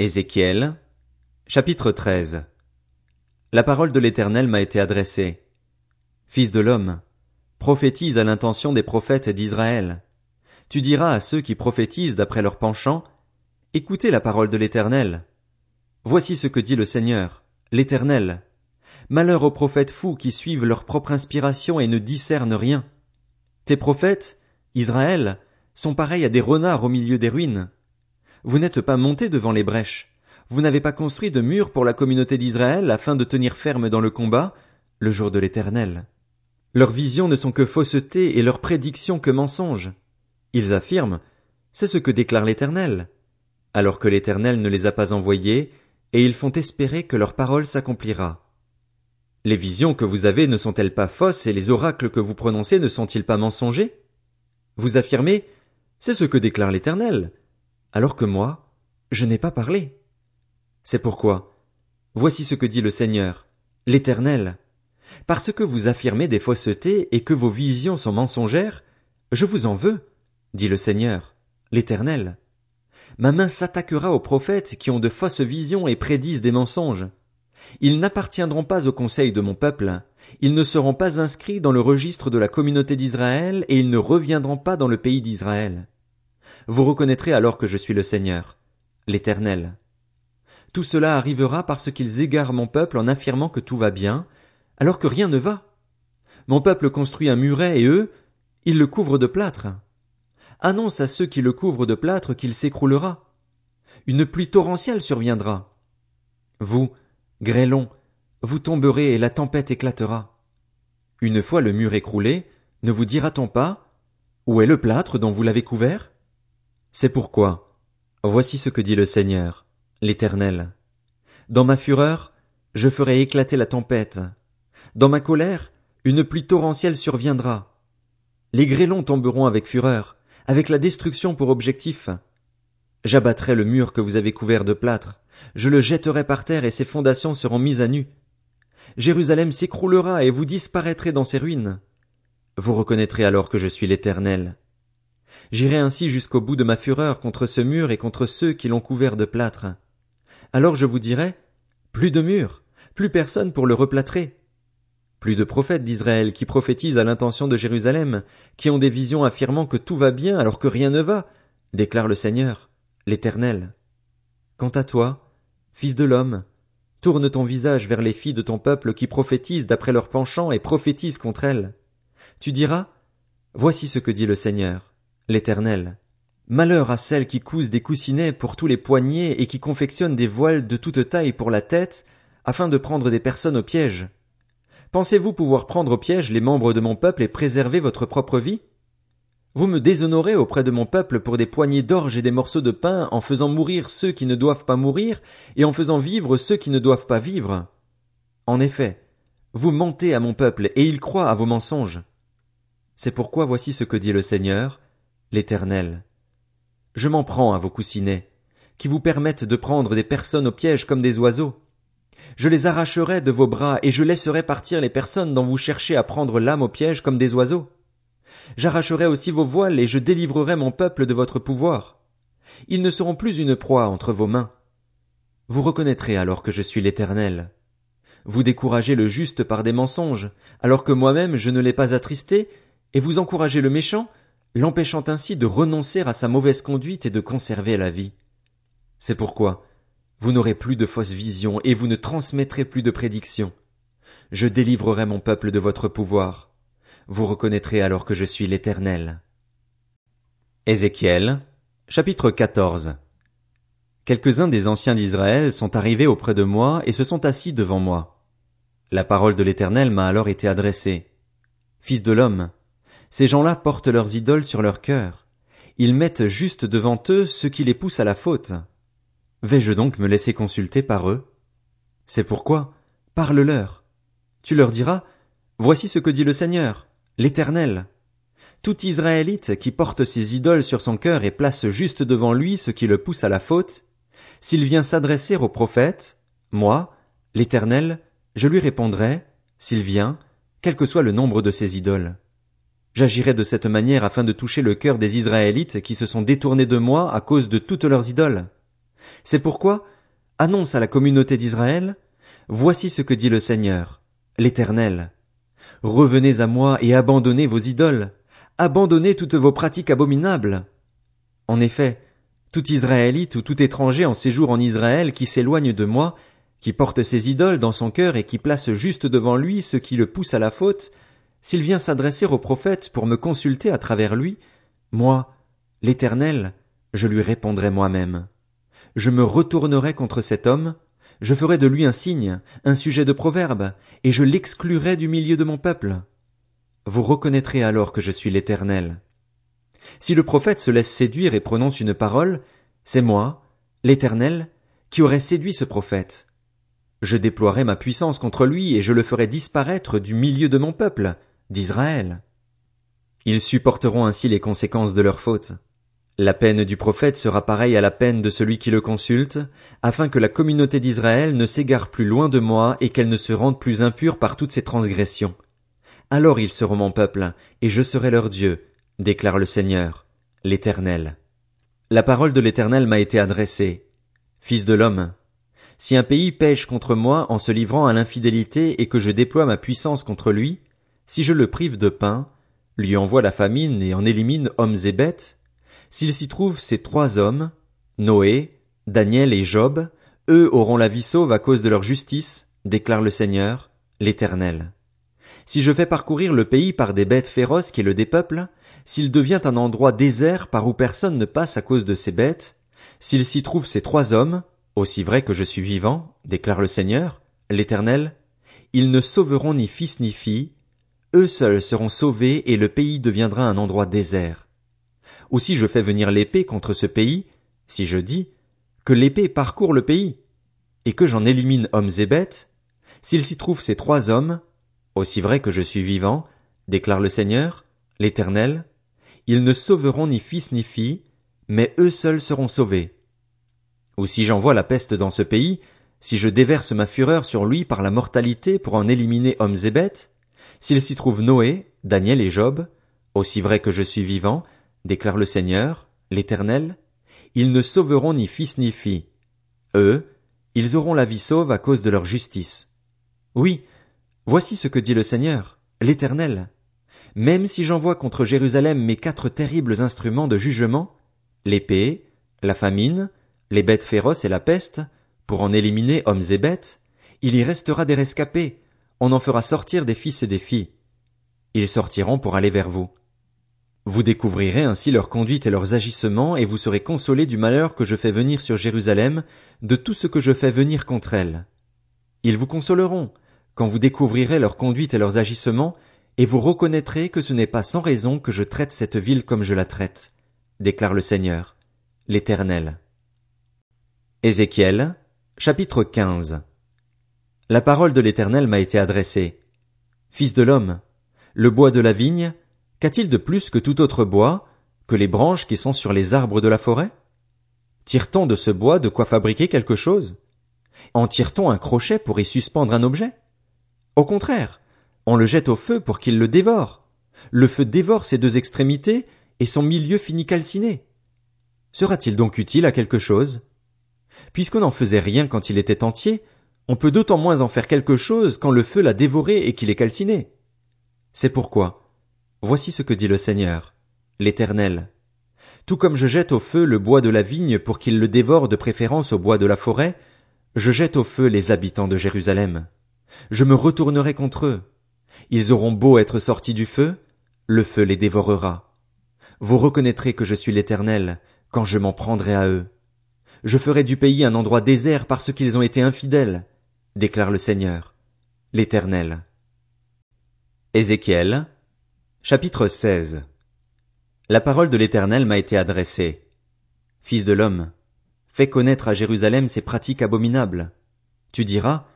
Ézéchiel, chapitre 13 La parole de l'Éternel m'a été adressée. Fils de l'homme, prophétise à l'intention des prophètes d'Israël. Tu diras à ceux qui prophétisent d'après leur penchant, écoutez la parole de l'Éternel. Voici ce que dit le Seigneur, l'Éternel. Malheur aux prophètes fous qui suivent leur propre inspiration et ne discernent rien. Tes prophètes, Israël, sont pareils à des renards au milieu des ruines. Vous n'êtes pas montés devant les brèches. Vous n'avez pas construit de murs pour la communauté d'Israël afin de tenir ferme dans le combat, le jour de l'éternel. Leurs visions ne sont que fausseté et leurs prédictions que mensonges. Ils affirment, c'est ce que déclare l'éternel. Alors que l'éternel ne les a pas envoyés, et ils font espérer que leur parole s'accomplira. Les visions que vous avez ne sont-elles pas fausses et les oracles que vous prononcez ne sont-ils pas mensongers? Vous affirmez, c'est ce que déclare l'éternel alors que moi, je n'ai pas parlé. C'est pourquoi, voici ce que dit le Seigneur, l'Éternel. Parce que vous affirmez des faussetés et que vos visions sont mensongères, je vous en veux, dit le Seigneur, l'Éternel. Ma main s'attaquera aux prophètes qui ont de fausses visions et prédisent des mensonges. Ils n'appartiendront pas au conseil de mon peuple, ils ne seront pas inscrits dans le registre de la communauté d'Israël et ils ne reviendront pas dans le pays d'Israël. Vous reconnaîtrez alors que je suis le Seigneur, l'Éternel. Tout cela arrivera parce qu'ils égarent mon peuple en affirmant que tout va bien, alors que rien ne va. Mon peuple construit un muret et eux, ils le couvrent de plâtre. Annonce à ceux qui le couvrent de plâtre qu'il s'écroulera. Une pluie torrentielle surviendra. Vous, grêlons, vous tomberez et la tempête éclatera. Une fois le mur écroulé, ne vous dira-t-on pas, où est le plâtre dont vous l'avez couvert? C'est pourquoi, voici ce que dit le Seigneur, l'Éternel. Dans ma fureur, je ferai éclater la tempête. Dans ma colère, une pluie torrentielle surviendra. Les grêlons tomberont avec fureur, avec la destruction pour objectif. J'abattrai le mur que vous avez couvert de plâtre, je le jetterai par terre et ses fondations seront mises à nu. Jérusalem s'écroulera et vous disparaîtrez dans ses ruines. Vous reconnaîtrez alors que je suis l'Éternel. J'irai ainsi jusqu'au bout de ma fureur contre ce mur et contre ceux qui l'ont couvert de plâtre. Alors je vous dirai, plus de mur, plus personne pour le replâtrer. Plus de prophètes d'Israël qui prophétisent à l'intention de Jérusalem, qui ont des visions affirmant que tout va bien alors que rien ne va, déclare le Seigneur, l'Éternel. Quant à toi, fils de l'homme, tourne ton visage vers les filles de ton peuple qui prophétisent d'après leur penchant et prophétisent contre elles. Tu diras, Voici ce que dit le Seigneur l'Éternel. Malheur à celles qui cousent des coussinets pour tous les poignets et qui confectionnent des voiles de toute taille pour la tête, afin de prendre des personnes au piège. Pensez-vous pouvoir prendre au piège les membres de mon peuple et préserver votre propre vie? Vous me déshonorez auprès de mon peuple pour des poignées d'orge et des morceaux de pain en faisant mourir ceux qui ne doivent pas mourir et en faisant vivre ceux qui ne doivent pas vivre. En effet, vous mentez à mon peuple et il croit à vos mensonges. C'est pourquoi voici ce que dit le Seigneur, l'Éternel. Je m'en prends à vos coussinets, qui vous permettent de prendre des personnes au piège comme des oiseaux. Je les arracherai de vos bras et je laisserai partir les personnes dont vous cherchez à prendre l'âme au piège comme des oiseaux. J'arracherai aussi vos voiles et je délivrerai mon peuple de votre pouvoir. Ils ne seront plus une proie entre vos mains. Vous reconnaîtrez alors que je suis l'Éternel. Vous découragez le juste par des mensonges, alors que moi-même je ne l'ai pas attristé, et vous encouragez le méchant, l'empêchant ainsi de renoncer à sa mauvaise conduite et de conserver la vie. C'est pourquoi vous n'aurez plus de fausses visions et vous ne transmettrez plus de prédictions. Je délivrerai mon peuple de votre pouvoir. Vous reconnaîtrez alors que je suis l'Éternel. Ézéchiel, chapitre 14 Quelques-uns des anciens d'Israël sont arrivés auprès de moi et se sont assis devant moi. La parole de l'Éternel m'a alors été adressée. Fils de l'homme, ces gens-là portent leurs idoles sur leur cœur. Ils mettent juste devant eux ce qui les pousse à la faute. Vais-je donc me laisser consulter par eux? C'est pourquoi, parle-leur. Tu leur diras, Voici ce que dit le Seigneur, l'Éternel. Tout Israélite qui porte ses idoles sur son cœur et place juste devant lui ce qui le pousse à la faute, s'il vient s'adresser au prophète, moi, l'Éternel, je lui répondrai, s'il vient, quel que soit le nombre de ses idoles. J'agirai de cette manière afin de toucher le cœur des Israélites qui se sont détournés de moi à cause de toutes leurs idoles. C'est pourquoi, annonce à la communauté d'Israël, Voici ce que dit le Seigneur, l'Éternel. Revenez à moi et abandonnez vos idoles, abandonnez toutes vos pratiques abominables. En effet, tout Israélite ou tout étranger en séjour en Israël qui s'éloigne de moi, qui porte ses idoles dans son cœur et qui place juste devant lui ce qui le pousse à la faute, s'il vient s'adresser au prophète pour me consulter à travers lui, moi, l'Éternel, je lui répondrai moi-même. Je me retournerai contre cet homme, je ferai de lui un signe, un sujet de proverbe, et je l'exclurai du milieu de mon peuple. Vous reconnaîtrez alors que je suis l'Éternel. Si le prophète se laisse séduire et prononce une parole, c'est moi, l'Éternel, qui aurais séduit ce prophète. Je déploierai ma puissance contre lui et je le ferai disparaître du milieu de mon peuple, d'Israël. Ils supporteront ainsi les conséquences de leur faute. La peine du prophète sera pareille à la peine de celui qui le consulte, afin que la communauté d'Israël ne s'égare plus loin de moi et qu'elle ne se rende plus impure par toutes ses transgressions. Alors ils seront mon peuple, et je serai leur Dieu, déclare le Seigneur, l'Éternel. La parole de l'Éternel m'a été adressée. Fils de l'homme, si un pays pêche contre moi en se livrant à l'infidélité et que je déploie ma puissance contre lui, si je le prive de pain, lui envoie la famine et en élimine hommes et bêtes, s'il s'y trouve ces trois hommes, Noé, Daniel et Job, eux auront la vie sauve à cause de leur justice, déclare le Seigneur, l'Éternel. Si je fais parcourir le pays par des bêtes féroces qui le dépeuplent, s'il devient un endroit désert par où personne ne passe à cause de ces bêtes, s'il s'y trouve ces trois hommes, aussi vrai que je suis vivant, déclare le Seigneur, l'Éternel, ils ne sauveront ni fils ni fille, eux seuls seront sauvés et le pays deviendra un endroit désert ou si je fais venir l'épée contre ce pays, si je dis que l'épée parcourt le pays, et que j'en élimine hommes et bêtes, s'il s'y trouve ces trois hommes, aussi vrai que je suis vivant, déclare le Seigneur, l'Éternel, ils ne sauveront ni fils ni fille, mais eux seuls seront sauvés. Ou si j'envoie la peste dans ce pays, si je déverse ma fureur sur lui par la mortalité pour en éliminer hommes et bêtes, s'il s'y trouve Noé, Daniel et Job, aussi vrai que je suis vivant, déclare le Seigneur, l'Éternel, ils ne sauveront ni fils ni fille. Eux, ils auront la vie sauve à cause de leur justice. Oui, voici ce que dit le Seigneur, l'Éternel. Même si j'envoie contre Jérusalem mes quatre terribles instruments de jugement, l'épée, la famine, les bêtes féroces et la peste, pour en éliminer hommes et bêtes, il y restera des rescapés, on en fera sortir des fils et des filles. Ils sortiront pour aller vers vous. Vous découvrirez ainsi leur conduite et leurs agissements, et vous serez consolés du malheur que je fais venir sur Jérusalem, de tout ce que je fais venir contre elle. Ils vous consoleront, quand vous découvrirez leur conduite et leurs agissements, et vous reconnaîtrez que ce n'est pas sans raison que je traite cette ville comme je la traite, déclare le Seigneur, l'Éternel. Ézéchiel, chapitre 15 La parole de l'Éternel m'a été adressée. Fils de l'homme, le bois de la vigne, Qu'a-t-il de plus que tout autre bois, que les branches qui sont sur les arbres de la forêt? Tire-t-on de ce bois de quoi fabriquer quelque chose? En tire-t-on un crochet pour y suspendre un objet? Au contraire, on le jette au feu pour qu'il le dévore. Le feu dévore ses deux extrémités et son milieu finit calciné. Sera-t-il donc utile à quelque chose? Puisqu'on n'en faisait rien quand il était entier, on peut d'autant moins en faire quelque chose quand le feu l'a dévoré et qu'il est calciné. C'est pourquoi, Voici ce que dit le Seigneur, l'Éternel. Tout comme je jette au feu le bois de la vigne pour qu'il le dévore de préférence au bois de la forêt, je jette au feu les habitants de Jérusalem. Je me retournerai contre eux. Ils auront beau être sortis du feu, le feu les dévorera. Vous reconnaîtrez que je suis l'Éternel, quand je m'en prendrai à eux. Je ferai du pays un endroit désert parce qu'ils ont été infidèles, déclare le Seigneur, l'Éternel. Ézéchiel, Chapitre 16 La parole de l'Éternel m'a été adressée. Fils de l'homme, fais connaître à Jérusalem ses pratiques abominables. Tu diras,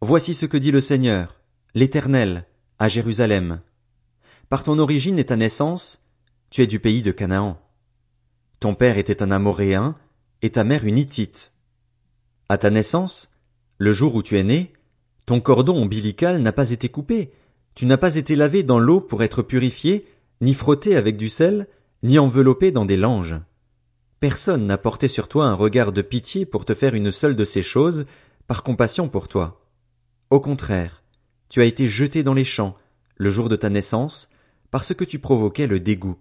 Voici ce que dit le Seigneur, l'Éternel, à Jérusalem. Par ton origine et ta naissance, tu es du pays de Canaan. Ton père était un Amoréen, et ta mère une Hittite. À ta naissance, le jour où tu es né, ton cordon ombilical n'a pas été coupé, tu n'as pas été lavé dans l'eau pour être purifié, ni frotté avec du sel, ni enveloppé dans des langes. Personne n'a porté sur toi un regard de pitié pour te faire une seule de ces choses, par compassion pour toi. Au contraire, tu as été jeté dans les champs, le jour de ta naissance, parce que tu provoquais le dégoût.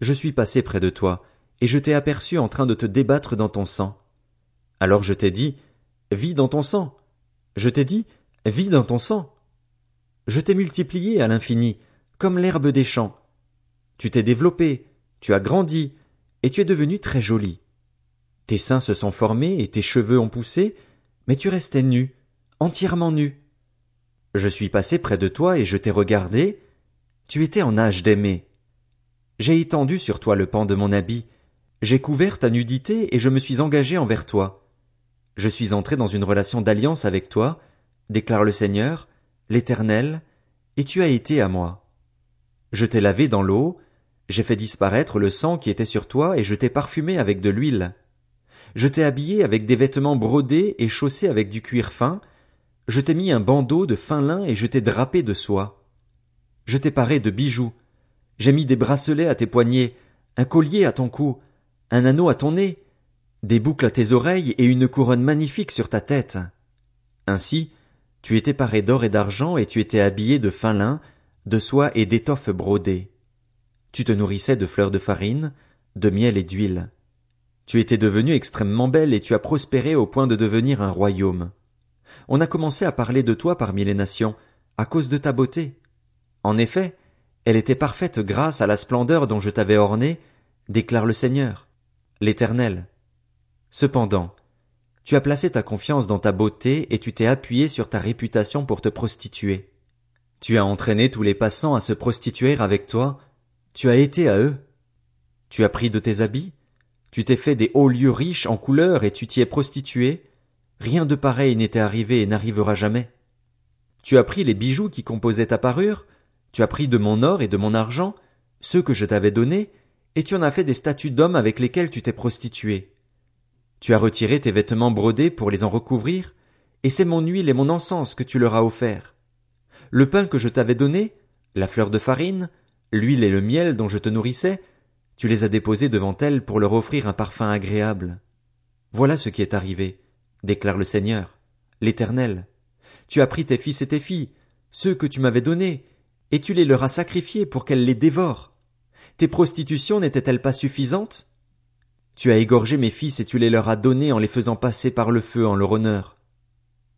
Je suis passé près de toi, et je t'ai aperçu en train de te débattre dans ton sang. Alors je t'ai dit, vis dans ton sang. Je t'ai dit, vis dans ton sang. Je t'ai multiplié à l'infini, comme l'herbe des champs. Tu t'es développé, tu as grandi, et tu es devenu très joli. Tes seins se sont formés et tes cheveux ont poussé, mais tu restais nu, entièrement nu. Je suis passé près de toi et je t'ai regardé, tu étais en âge d'aimer. J'ai étendu sur toi le pan de mon habit, j'ai couvert ta nudité et je me suis engagé envers toi. Je suis entré dans une relation d'alliance avec toi, déclare le Seigneur, l'Éternel, et tu as été à moi. Je t'ai lavé dans l'eau, j'ai fait disparaître le sang qui était sur toi et je t'ai parfumé avec de l'huile. Je t'ai habillé avec des vêtements brodés et chaussé avec du cuir fin, je t'ai mis un bandeau de fin lin et je t'ai drapé de soie. Je t'ai paré de bijoux, j'ai mis des bracelets à tes poignets, un collier à ton cou, un anneau à ton nez, des boucles à tes oreilles et une couronne magnifique sur ta tête. Ainsi, tu étais paré d'or et d'argent et tu étais habillé de fin lin, de soie et d'étoffes brodées. Tu te nourrissais de fleurs de farine, de miel et d'huile. Tu étais devenue extrêmement belle et tu as prospéré au point de devenir un royaume. On a commencé à parler de toi parmi les nations, à cause de ta beauté. En effet, elle était parfaite grâce à la splendeur dont je t'avais orné, déclare le Seigneur, l'Éternel. Cependant, tu as placé ta confiance dans ta beauté et tu t'es appuyé sur ta réputation pour te prostituer. Tu as entraîné tous les passants à se prostituer avec toi, tu as été à eux. Tu as pris de tes habits, tu t'es fait des hauts lieux riches en couleurs et tu t'y es prostitué, rien de pareil n'était arrivé et n'arrivera jamais. Tu as pris les bijoux qui composaient ta parure, tu as pris de mon or et de mon argent, ceux que je t'avais donnés, et tu en as fait des statues d'hommes avec lesquels tu t'es prostitué. Tu as retiré tes vêtements brodés pour les en recouvrir, et c'est mon huile et mon encens que tu leur as offert. Le pain que je t'avais donné, la fleur de farine, l'huile et le miel dont je te nourrissais, tu les as déposés devant elles pour leur offrir un parfum agréable. Voilà ce qui est arrivé, déclare le Seigneur, l'Éternel. Tu as pris tes fils et tes filles, ceux que tu m'avais donnés, et tu les leur as sacrifiés pour qu'elles les dévorent. Tes prostitutions n'étaient-elles pas suffisantes? Tu as égorgé mes fils et tu les leur as donnés en les faisant passer par le feu en leur honneur.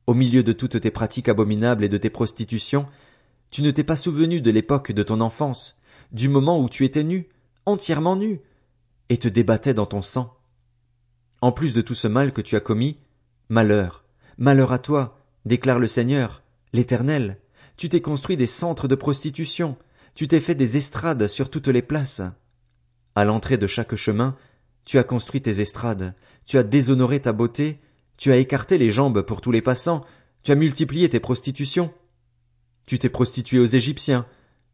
Au milieu de toutes tes pratiques abominables et de tes prostitutions, tu ne t'es pas souvenu de l'époque de ton enfance, du moment où tu étais nu, entièrement nu, et te débattais dans ton sang. En plus de tout ce mal que tu as commis, malheur, malheur à toi, déclare le Seigneur, l'Éternel, tu t'es construit des centres de prostitution, tu t'es fait des estrades sur toutes les places. À l'entrée de chaque chemin, tu as construit tes estrades, tu as déshonoré ta beauté, tu as écarté les jambes pour tous les passants, tu as multiplié tes prostitutions. Tu t'es prostitué aux Égyptiens,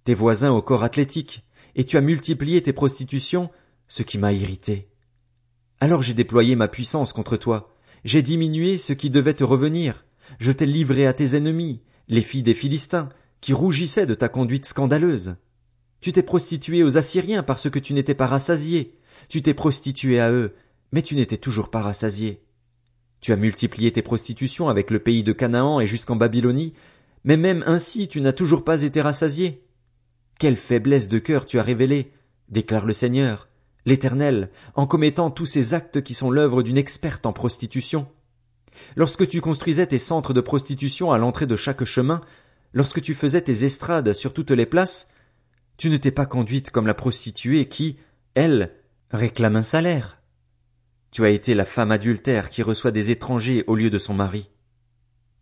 tes voisins au corps athlétique, et tu as multiplié tes prostitutions, ce qui m'a irrité. Alors j'ai déployé ma puissance contre toi, j'ai diminué ce qui devait te revenir, je t'ai livré à tes ennemis, les filles des Philistins, qui rougissaient de ta conduite scandaleuse. Tu t'es prostitué aux Assyriens parce que tu n'étais pas rassasié. Tu t'es prostitué à eux, mais tu n'étais toujours pas rassasié. Tu as multiplié tes prostitutions avec le pays de Canaan et jusqu'en Babylonie, mais même ainsi tu n'as toujours pas été rassasié. Quelle faiblesse de cœur tu as révélée, déclare le Seigneur, l'Éternel, en commettant tous ces actes qui sont l'œuvre d'une experte en prostitution. Lorsque tu construisais tes centres de prostitution à l'entrée de chaque chemin, lorsque tu faisais tes estrades sur toutes les places, tu ne t'es pas conduite comme la prostituée qui, elle, réclame un salaire. Tu as été la femme adultère qui reçoit des étrangers au lieu de son mari.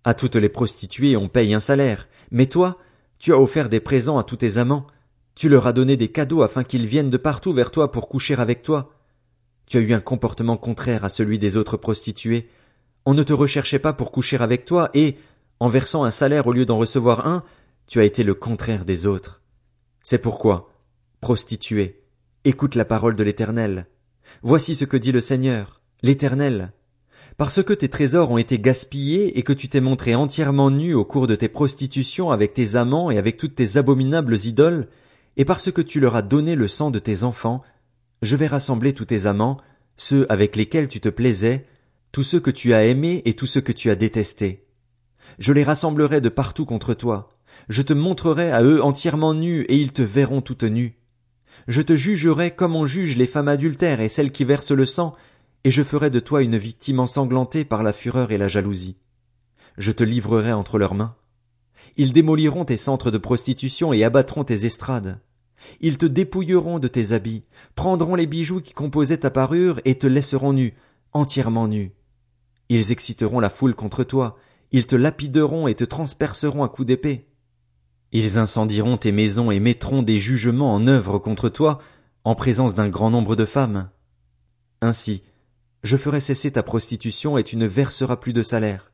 À toutes les prostituées on paye un salaire, mais toi, tu as offert des présents à tous tes amants, tu leur as donné des cadeaux afin qu'ils viennent de partout vers toi pour coucher avec toi. Tu as eu un comportement contraire à celui des autres prostituées, on ne te recherchait pas pour coucher avec toi et, en versant un salaire au lieu d'en recevoir un, tu as été le contraire des autres. C'est pourquoi, prostituée, écoute la parole de l'Éternel. Voici ce que dit le Seigneur, l'Éternel. Parce que tes trésors ont été gaspillés et que tu t'es montré entièrement nu au cours de tes prostitutions avec tes amants et avec toutes tes abominables idoles, et parce que tu leur as donné le sang de tes enfants, je vais rassembler tous tes amants, ceux avec lesquels tu te plaisais, tous ceux que tu as aimés et tous ceux que tu as détestés. Je les rassemblerai de partout contre toi. Je te montrerai à eux entièrement nus et ils te verront toute nue. Je te jugerai comme on juge les femmes adultères et celles qui versent le sang, et je ferai de toi une victime ensanglantée par la fureur et la jalousie. Je te livrerai entre leurs mains. Ils démoliront tes centres de prostitution et abattront tes estrades. Ils te dépouilleront de tes habits, prendront les bijoux qui composaient ta parure et te laisseront nu, entièrement nu. Ils exciteront la foule contre toi, ils te lapideront et te transperceront à coups d'épée. Ils incendieront tes maisons et mettront des jugements en œuvre contre toi, en présence d'un grand nombre de femmes. Ainsi, je ferai cesser ta prostitution et tu ne verseras plus de salaire.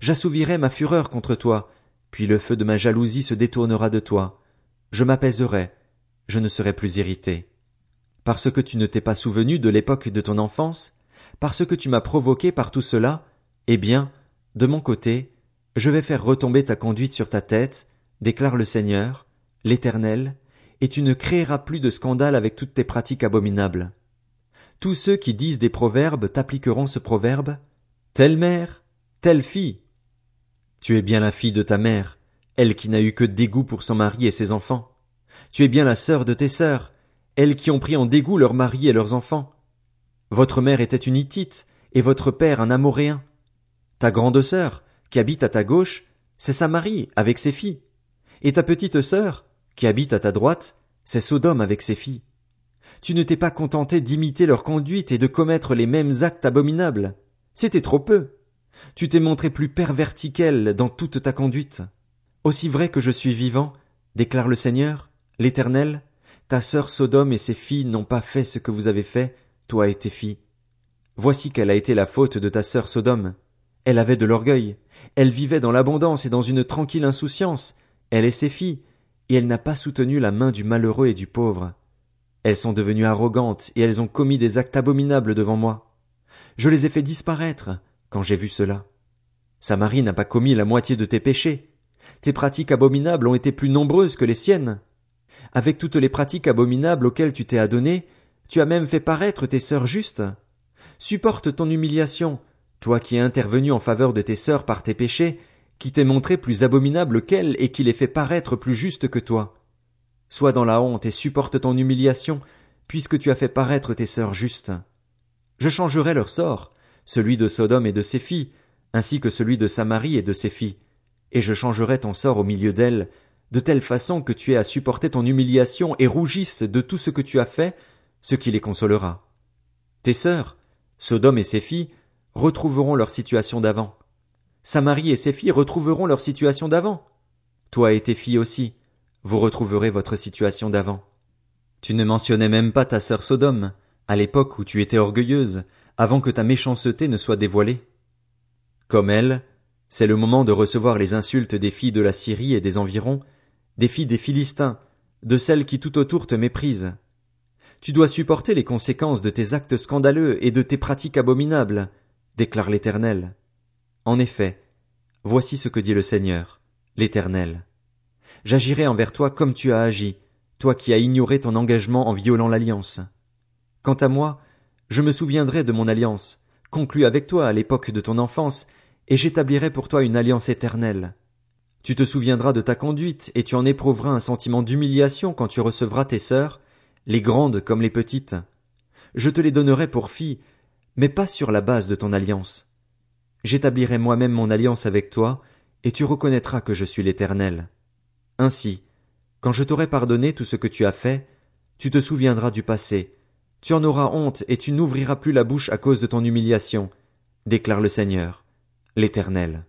J'assouvirai ma fureur contre toi, puis le feu de ma jalousie se détournera de toi. Je m'apaiserai, je ne serai plus irrité. Parce que tu ne t'es pas souvenu de l'époque de ton enfance, parce que tu m'as provoqué par tout cela, eh bien, de mon côté, je vais faire retomber ta conduite sur ta tête, déclare le Seigneur, l'Éternel, et tu ne créeras plus de scandale avec toutes tes pratiques abominables. Tous ceux qui disent des proverbes t'appliqueront ce proverbe, telle mère, telle fille. Tu es bien la fille de ta mère, elle qui n'a eu que dégoût pour son mari et ses enfants. Tu es bien la sœur de tes sœurs, elles qui ont pris en dégoût leurs maris et leurs enfants. Votre mère était une Hittite, et votre père un Amoréen. Ta grande sœur, qui habite à ta gauche, c'est Samarie avec ses filles. Et ta petite sœur, qui habite à ta droite, c'est Sodome avec ses filles. Tu ne t'es pas contenté d'imiter leur conduite et de commettre les mêmes actes abominables. C'était trop peu. Tu t'es montré plus perverti qu'elle dans toute ta conduite. Aussi vrai que je suis vivant, déclare le Seigneur, l'Éternel, ta sœur Sodome et ses filles n'ont pas fait ce que vous avez fait, toi et tes filles. Voici quelle a été la faute de ta sœur Sodome. Elle avait de l'orgueil, elle vivait dans l'abondance et dans une tranquille insouciance, elle et ses filles, et elle n'a pas soutenu la main du malheureux et du pauvre. Elles sont devenues arrogantes et elles ont commis des actes abominables devant moi. Je les ai fait disparaître quand j'ai vu cela. Samarie n'a pas commis la moitié de tes péchés. Tes pratiques abominables ont été plus nombreuses que les siennes. Avec toutes les pratiques abominables auxquelles tu t'es adonné, tu as même fait paraître tes sœurs justes. Supporte ton humiliation, toi qui es intervenu en faveur de tes sœurs par tes péchés, qui t'es montré plus abominable qu'elles et qui les fait paraître plus justes que toi. Sois dans la honte et supporte ton humiliation, puisque tu as fait paraître tes sœurs justes. Je changerai leur sort, celui de Sodome et de ses filles, ainsi que celui de Samarie et de ses filles, et je changerai ton sort au milieu d'elles, de telle façon que tu aies à supporter ton humiliation et rougisses de tout ce que tu as fait, ce qui les consolera. Tes sœurs, Sodome et ses filles, retrouveront leur situation d'avant. Samarie et ses filles retrouveront leur situation d'avant. Toi et tes filles aussi, vous retrouverez votre situation d'avant. Tu ne mentionnais même pas ta sœur Sodome, à l'époque où tu étais orgueilleuse, avant que ta méchanceté ne soit dévoilée. Comme elle, c'est le moment de recevoir les insultes des filles de la Syrie et des environs, des filles des Philistins, de celles qui tout autour te méprisent. Tu dois supporter les conséquences de tes actes scandaleux et de tes pratiques abominables, déclare l'Éternel. En effet, voici ce que dit le Seigneur, l'Éternel. J'agirai envers toi comme tu as agi, toi qui as ignoré ton engagement en violant l'alliance. Quant à moi, je me souviendrai de mon alliance, conclue avec toi à l'époque de ton enfance, et j'établirai pour toi une alliance éternelle. Tu te souviendras de ta conduite, et tu en éprouveras un sentiment d'humiliation quand tu recevras tes sœurs, les grandes comme les petites. Je te les donnerai pour filles, mais pas sur la base de ton alliance. J'établirai moi-même mon alliance avec toi, et tu reconnaîtras que je suis l'Éternel. Ainsi, quand je t'aurai pardonné tout ce que tu as fait, tu te souviendras du passé, tu en auras honte et tu n'ouvriras plus la bouche à cause de ton humiliation, déclare le Seigneur, l'Éternel.